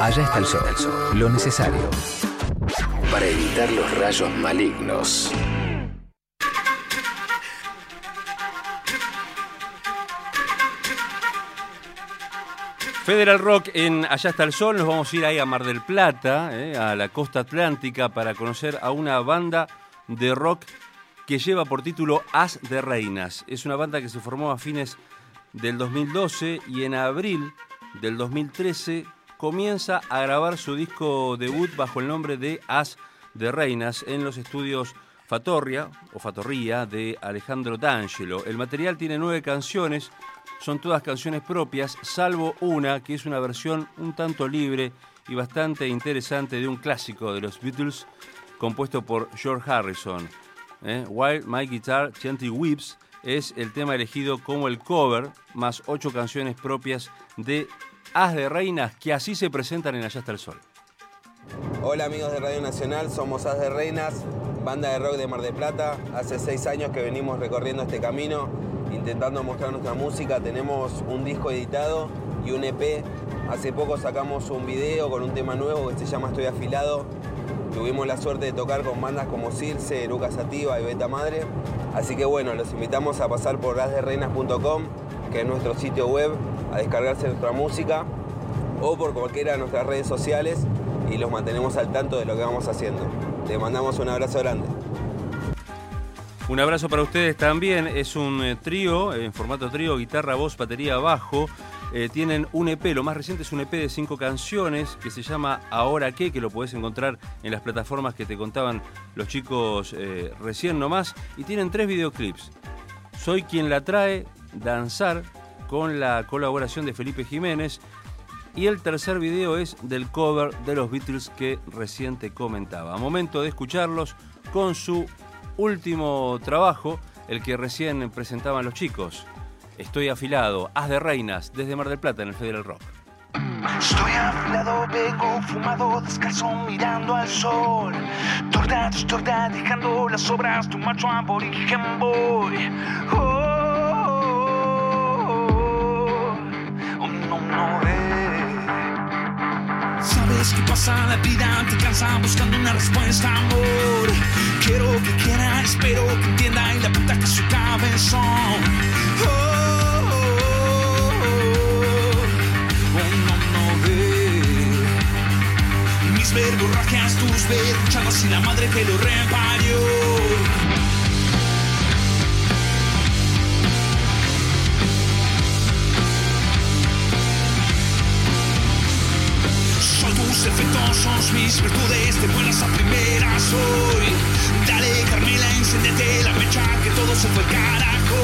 Allá está el sol, lo necesario para evitar los rayos malignos. Federal Rock en Allá está el Sol, nos vamos a ir ahí a Mar del Plata, eh, a la costa atlántica, para conocer a una banda de rock que lleva por título As de Reinas. Es una banda que se formó a fines del 2012 y en abril del 2013 comienza a grabar su disco debut bajo el nombre de As de Reinas en los estudios Fatorria o Fatorría de Alejandro D'Angelo. El material tiene nueve canciones, son todas canciones propias, salvo una que es una versión un tanto libre y bastante interesante de un clásico de los Beatles compuesto por George Harrison. ¿eh? While My Guitar Gently Weeps es el tema elegido como el cover, más ocho canciones propias de As de Reinas que así se presentan en Allá está el Sol. Hola amigos de Radio Nacional, somos As de Reinas, banda de rock de Mar de Plata. Hace seis años que venimos recorriendo este camino, intentando mostrar nuestra música. Tenemos un disco editado y un EP. Hace poco sacamos un video con un tema nuevo que se llama Estoy Afilado. Tuvimos la suerte de tocar con bandas como Circe, Lucas Sativa y Beta Madre. Así que bueno, los invitamos a pasar por asderreinas.com, que es nuestro sitio web, a descargarse nuestra música o por cualquiera de nuestras redes sociales y los mantenemos al tanto de lo que vamos haciendo. Les mandamos un abrazo grande. Un abrazo para ustedes también. Es un eh, trío, en formato trío, guitarra, voz, batería, bajo. Eh, tienen un EP, lo más reciente es un EP de cinco canciones que se llama Ahora qué, que lo podés encontrar en las plataformas que te contaban los chicos eh, recién nomás. Y tienen tres videoclips. Soy quien la trae, Danzar, con la colaboración de Felipe Jiménez. Y el tercer video es del cover de los Beatles que recién te comentaba. Momento de escucharlos con su último trabajo, el que recién presentaban los chicos. Estoy afilado, Haz de Reinas, desde Mar del Plata en el Federal Rock. Estoy afilado, vengo fumado, descalzo mirando al sol. Dejando las obras, tu macho. Pasa la vida, te cansa buscando una respuesta, amor. Quiero que quiera, espero que entienda y la puta que su cabezón. Oh, oh, oh, oh, no, no ve. Mis verborragias, tus verruchadas y la madre que lo reparió. Tus efectos, son mis virtudes, de buenas a primeras hoy. Dale, Carmela, encéndete la mecha, que todo se fue al carajo.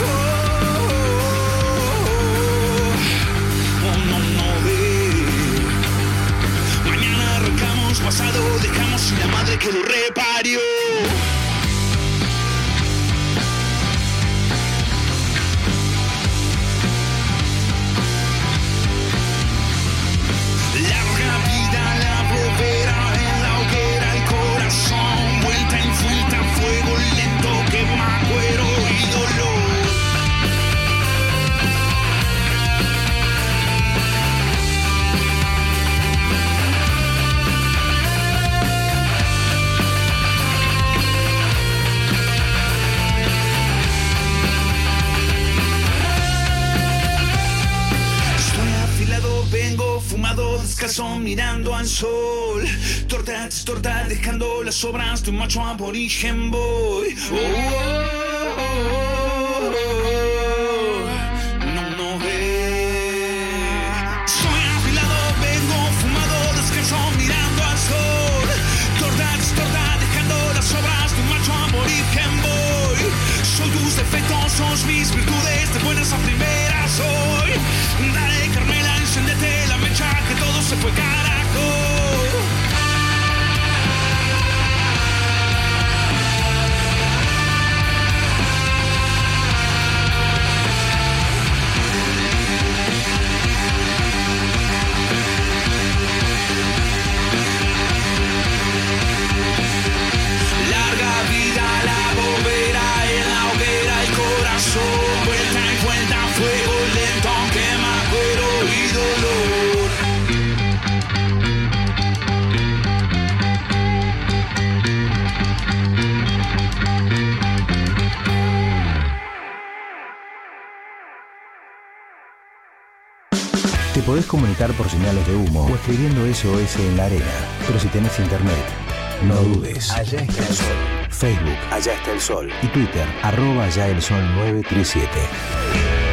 Oh, oh, oh, oh, no, no ve. Mañana arrancamos, pasado dejamos y la madre que lo reparió. Mirando al sol. Torta, torta, dejando las obras de un macho aborigen voy. Oh, oh, Te podés comunicar por señales de humo o escribiendo SOS en la arena. Pero si tenés internet, no dudes. Allá está el sol. Facebook, Allá está el sol. Y Twitter, arroba allá el sol 937.